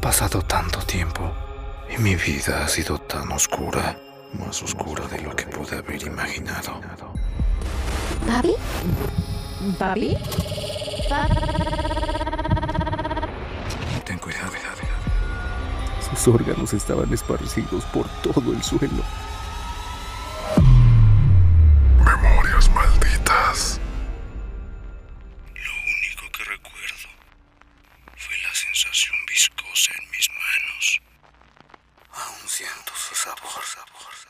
pasado tanto tiempo y mi vida ha sido tan oscura, más oscura de lo que pude haber imaginado. ¿Papi? ¿Papi? Ten cuidado. Sus órganos estaban esparcidos por todo el suelo. siento su sabor, sabor, sabor.